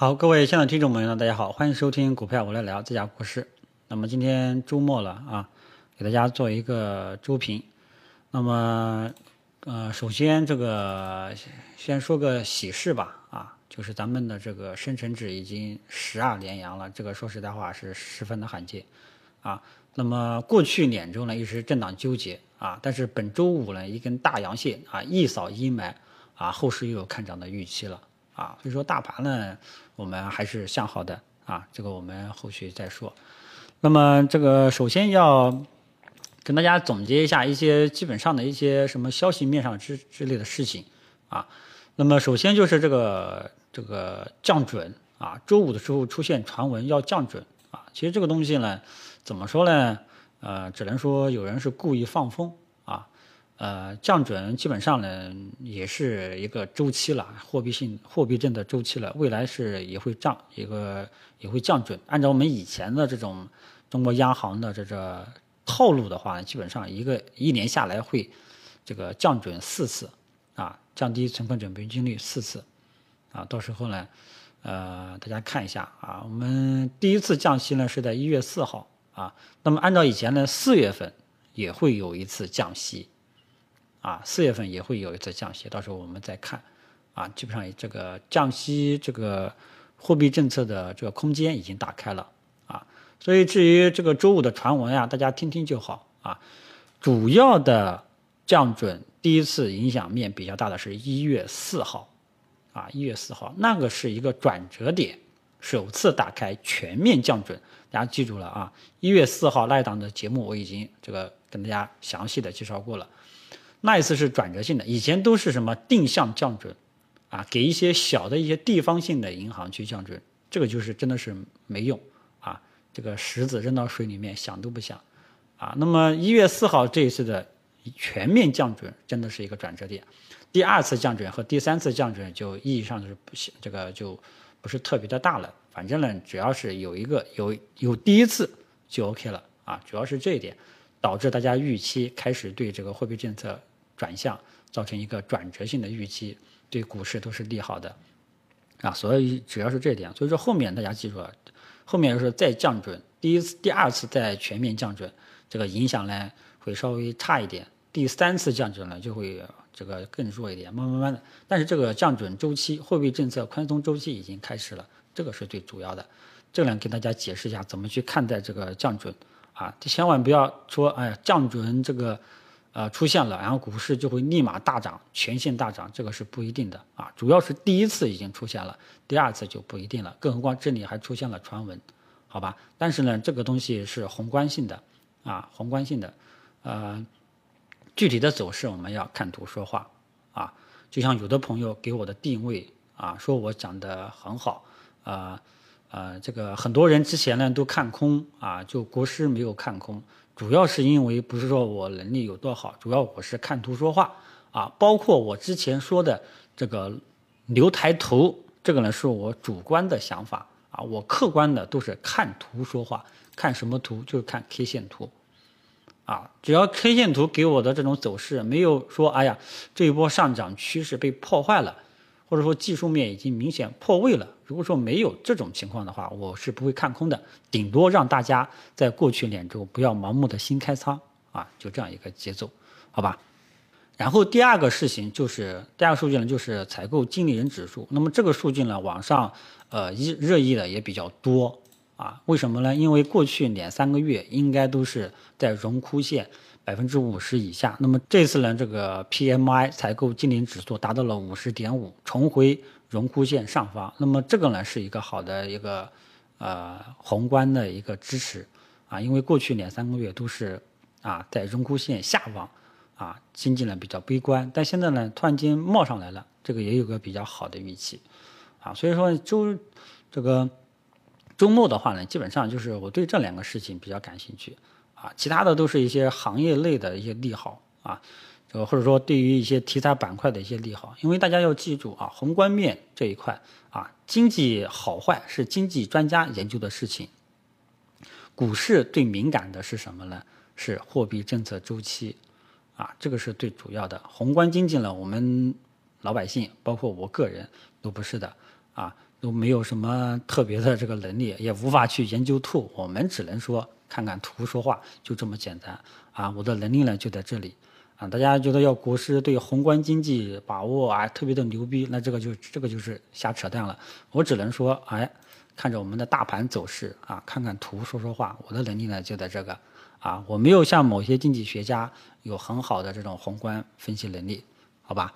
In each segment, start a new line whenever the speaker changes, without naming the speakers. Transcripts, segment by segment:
好，各位现场听众朋友呢，大家好，欢迎收听股票我来聊这家股市。那么今天周末了啊，给大家做一个周评。那么呃，首先这个先说个喜事吧啊，就是咱们的这个深成指已经十二连阳了，这个说实在话是十分的罕见啊。那么过去两周呢一直震荡纠结啊，但是本周五呢一根大阳线啊一扫阴霾啊，后市又有看涨的预期了。啊，所以说大盘呢，我们还是向好的啊，这个我们后续再说。那么这个首先要跟大家总结一下一些基本上的一些什么消息面上之之类的事情啊。那么首先就是这个这个降准啊，周五的时候出现传闻要降准啊，其实这个东西呢，怎么说呢？呃，只能说有人是故意放风。呃，降准基本上呢也是一个周期了，货币性货币政策周期了，未来是也会降一个也会降准。按照我们以前的这种中国央行的这个套路的话，基本上一个一年下来会这个降准四次啊，降低存款准备金率四次啊，到时候呢，呃，大家看一下啊，我们第一次降息呢是在一月四号啊，那么按照以前呢，四月份也会有一次降息。啊，四月份也会有一次降息，到时候我们再看。啊，基本上这个降息这个货币政策的这个空间已经打开了。啊，所以至于这个周五的传闻呀，大家听听就好。啊，主要的降准第一次影响面比较大的是一月四号。啊，一月四号那个是一个转折点，首次打开全面降准。大家记住了啊，一月四号那一档的节目我已经这个跟大家详细的介绍过了。那一次是转折性的，以前都是什么定向降准，啊，给一些小的一些地方性的银行去降准，这个就是真的是没用啊，这个石子扔到水里面想都不想，啊，那么一月四号这一次的全面降准真的是一个转折点，第二次降准和第三次降准就意义上是不这个就不是特别的大了，反正呢，只要是有一个有有第一次就 OK 了啊，主要是这一点导致大家预期开始对这个货币政策。转向造成一个转折性的预期，对股市都是利好的，啊，所以主要是这点。所以说后面大家记住了，后面就是再降准，第一次、第二次再全面降准，这个影响呢会稍微差一点。第三次降准呢就会这个更弱一点，慢慢慢的。但是这个降准周期、货币政策宽松周期已经开始了，这个是最主要的。这个呢给大家解释一下怎么去看待这个降准啊，千万不要说哎降准这个。呃，出现了，然后股市就会立马大涨，全线大涨，这个是不一定的啊。主要是第一次已经出现了，第二次就不一定了。更何况这里还出现了传闻，好吧？但是呢，这个东西是宏观性的啊，宏观性的，呃，具体的走势我们要看图说话啊。就像有的朋友给我的定位啊，说我讲的很好，啊，呃，这个很多人之前呢都看空啊，就国师没有看空。主要是因为不是说我能力有多好，主要我是看图说话啊。包括我之前说的这个留抬头，这个呢是我主观的想法啊。我客观的都是看图说话，看什么图就是看 K 线图啊。只要 K 线图给我的这种走势没有说哎呀这一波上涨趋势被破坏了。或者说技术面已经明显破位了。如果说没有这种情况的话，我是不会看空的。顶多让大家在过去两周不要盲目的新开仓啊，就这样一个节奏，好吧？然后第二个事情就是第二个数据呢，就是采购经理人指数。那么这个数据呢，网上呃一热议的也比较多啊。为什么呢？因为过去两三个月应该都是在荣枯线。百分之五十以下，那么这次呢，这个 PMI 采购经理指数达到了五十点五，重回荣枯线上方。那么这个呢，是一个好的一个呃宏观的一个支持啊，因为过去两三个月都是啊在荣枯线下方啊，经济呢比较悲观，但现在呢突然间冒上来了，这个也有个比较好的预期啊，所以说周这个周末的话呢，基本上就是我对这两个事情比较感兴趣。啊，其他的都是一些行业类的一些利好啊，这个或者说对于一些题材板块的一些利好，因为大家要记住啊，宏观面这一块啊，经济好坏是经济专家研究的事情，股市最敏感的是什么呢？是货币政策周期啊，这个是最主要的。宏观经济呢，我们老百姓包括我个人都不是的啊，都没有什么特别的这个能力，也无法去研究透。我们只能说看看图说话，就这么简单啊！我的能力呢就在这里啊！大家觉得要股市对宏观经济把握啊特别的牛逼，那这个就这个就是瞎扯淡了。我只能说，哎，看着我们的大盘走势啊，看看图说说话。我的能力呢就在这个啊，我没有像某些经济学家有很好的这种宏观分析能力，好吧？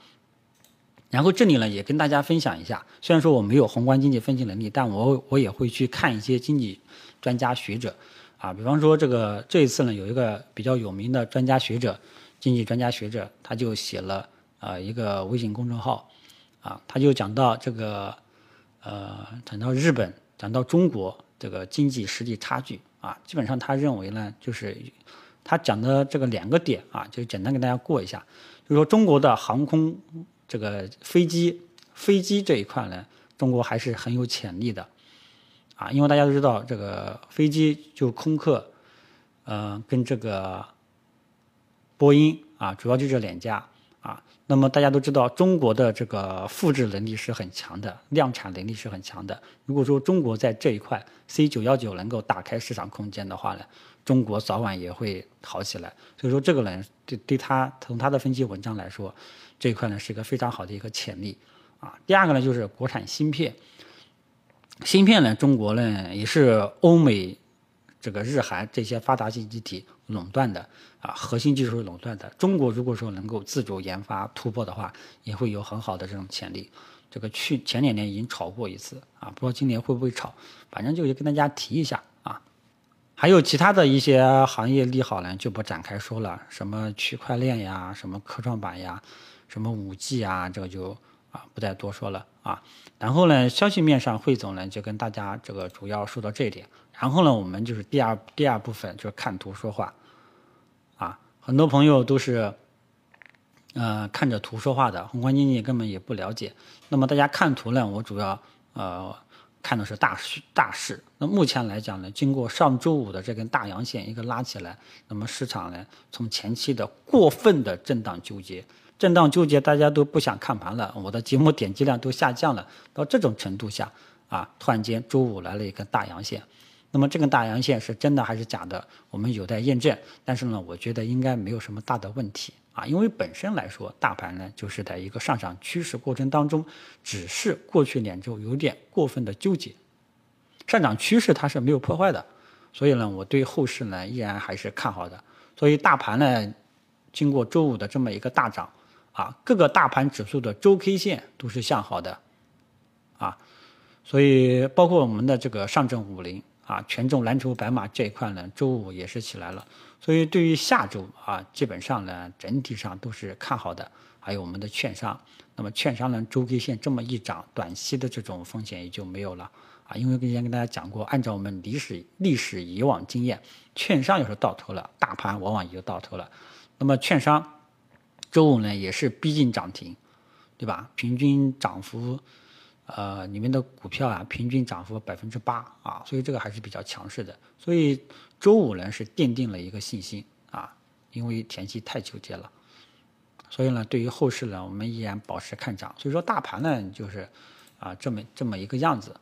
然后这里呢，也跟大家分享一下，虽然说我没有宏观经济分析能力，但我我也会去看一些经济专家学者，啊，比方说这个这一次呢，有一个比较有名的专家学者，经济专家学者，他就写了啊一个微信公众号，啊，他就讲到这个，呃，讲到日本，讲到中国这个经济实力差距，啊，基本上他认为呢，就是他讲的这个两个点啊，就简单给大家过一下，就是说中国的航空。这个飞机，飞机这一块呢，中国还是很有潜力的，啊，因为大家都知道，这个飞机就空客，呃，跟这个波音啊，主要就这两家啊。那么大家都知道，中国的这个复制能力是很强的，量产能力是很强的。如果说中国在这一块 C 九幺九能够打开市场空间的话呢，中国早晚也会好起来。所以说，这个呢，对对他从他的分析文章来说。这块呢是一个非常好的一个潜力，啊，第二个呢就是国产芯片，芯片呢中国呢也是欧美这个日韩这些发达经济体垄断的啊，核心技术垄断的。中国如果说能够自主研发突破的话，也会有很好的这种潜力。这个去前两年已经炒过一次啊，不知道今年会不会炒，反正就跟大家提一下啊。还有其他的一些行业利好呢，就不展开说了，什么区块链呀，什么科创板呀。什么五 G 啊，这个就啊不再多说了啊。然后呢，消息面上，汇总呢就跟大家这个主要说到这一点。然后呢，我们就是第二第二部分就是看图说话啊。很多朋友都是呃看着图说话的，宏观经济根本也不了解。那么大家看图呢，我主要呃看的是大势大势。那目前来讲呢，经过上周五的这根大阳线一个拉起来，那么市场呢从前期的过分的震荡纠结。震荡纠结，大家都不想看盘了，我的节目点击量都下降了。到这种程度下，啊，突然间周五来了一根大阳线，那么这根大阳线是真的还是假的，我们有待验证。但是呢，我觉得应该没有什么大的问题啊，因为本身来说，大盘呢就是在一个上涨趋势过程当中，只是过去两周有点过分的纠结，上涨趋势它是没有破坏的，所以呢，我对后市呢依然还是看好的。所以大盘呢，经过周五的这么一个大涨。啊，各个大盘指数的周 K 线都是向好的，啊，所以包括我们的这个上证五零啊，权重蓝筹白马这一块呢，周五也是起来了。所以对于下周啊，基本上呢，整体上都是看好的。还有我们的券商，那么券商呢，周 K 线这么一涨，短期的这种风险也就没有了啊。因为之前跟大家讲过，按照我们历史历史以往经验，券商要是到头了，大盘往往也就到头了。那么券商。周五呢也是逼近涨停，对吧？平均涨幅，呃，里面的股票啊，平均涨幅百分之八啊，所以这个还是比较强势的。所以周五呢是奠定了一个信心啊，因为前期太纠结了，所以呢，对于后市呢，我们依然保持看涨。所以说大盘呢就是啊这么这么一个样子。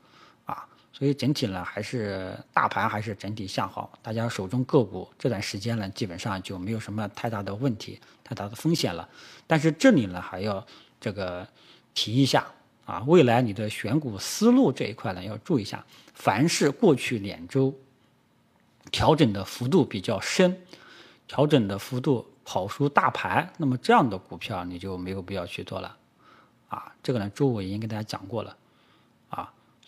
所以整体呢，还是大盘还是整体向好，大家手中个股这段时间呢，基本上就没有什么太大的问题、太大的风险了。但是这里呢，还要这个提一下啊，未来你的选股思路这一块呢，要注意一下。凡是过去两周调整的幅度比较深，调整的幅度跑输大盘，那么这样的股票你就没有必要去做了啊。这个呢，周五已经跟大家讲过了。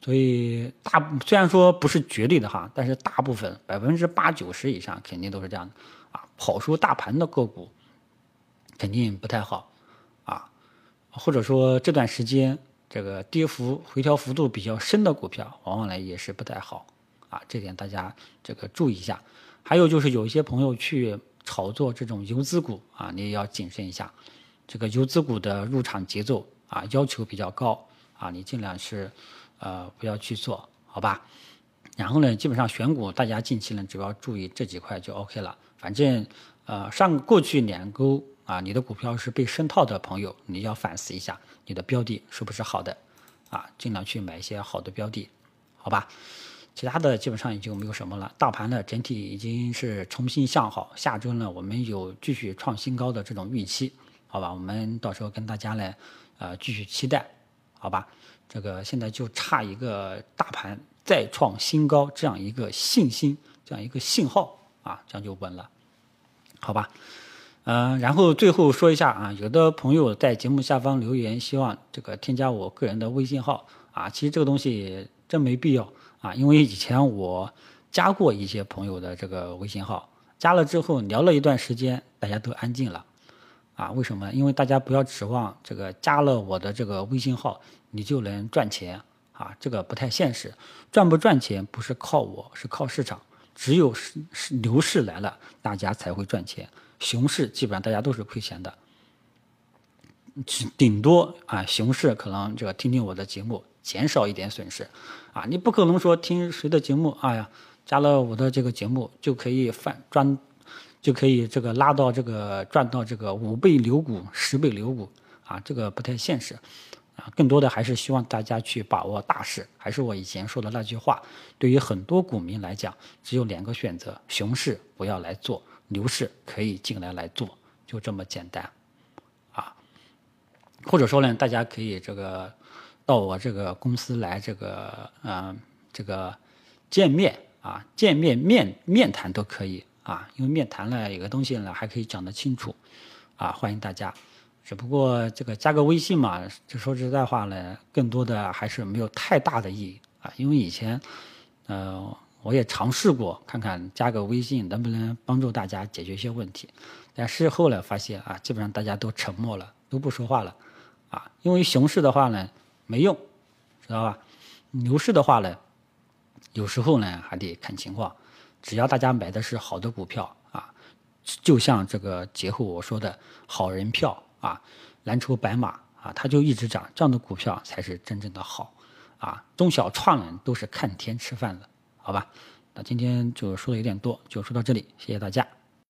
所以大虽然说不是绝对的哈，但是大部分百分之八九十以上肯定都是这样的啊，跑输大盘的个股肯定不太好啊，或者说这段时间这个跌幅回调幅度比较深的股票，往往呢也是不太好啊，这点大家这个注意一下。还有就是有一些朋友去炒作这种游资股啊，你也要谨慎一下，这个游资股的入场节奏啊要求比较高啊，你尽量是。呃，不要去做好吧。然后呢，基本上选股，大家近期呢，只要注意这几块就 OK 了。反正呃，上过去两周啊，你的股票是被深套的朋友，你要反思一下你的标的是不是好的啊，尽量去买一些好的标的，好吧？其他的基本上也就没有什么了。大盘呢整体已经是重新向好，下周呢我们有继续创新高的这种预期，好吧？我们到时候跟大家呢，呃，继续期待，好吧？这个现在就差一个大盘再创新高这样一个信心，这样一个信号啊，这样就稳了，好吧？嗯，然后最后说一下啊，有的朋友在节目下方留言，希望这个添加我个人的微信号啊，其实这个东西真没必要啊，因为以前我加过一些朋友的这个微信号，加了之后聊了一段时间，大家都安静了啊，为什么？因为大家不要指望这个加了我的这个微信号，你就能赚钱啊，这个不太现实，赚不赚钱不是靠我，是靠市场，只有是是牛市来了，大家才会赚钱。熊市基本上大家都是亏钱的，顶多啊，熊市可能这个听听我的节目，减少一点损失，啊，你不可能说听谁的节目，哎呀，加了我的这个节目就可以翻赚，就可以这个拉到这个赚到这个五倍流股、十倍流股，啊，这个不太现实，啊，更多的还是希望大家去把握大势，还是我以前说的那句话，对于很多股民来讲，只有两个选择，熊市不要来做。牛市可以进来来做，就这么简单，啊，或者说呢，大家可以这个到我这个公司来这个嗯这个见面啊，见面面面谈都可以啊，因为面谈呢有个东西呢还可以讲得清楚，啊，欢迎大家。只不过这个加个微信嘛，就说实在话呢，更多的还是没有太大的意义啊，因为以前呃。我也尝试过，看看加个微信能不能帮助大家解决一些问题，但事后呢发现啊，基本上大家都沉默了，都不说话了，啊，因为熊市的话呢没用，知道吧？牛市的话呢，有时候呢还得看情况，只要大家买的是好的股票啊，就像这个节后我说的好人票啊，蓝筹白马啊，它就一直涨，这样的股票才是真正的好，啊，中小创人都是看天吃饭的。好吧，那今天就说的有点多，就说到这里，谢谢大家。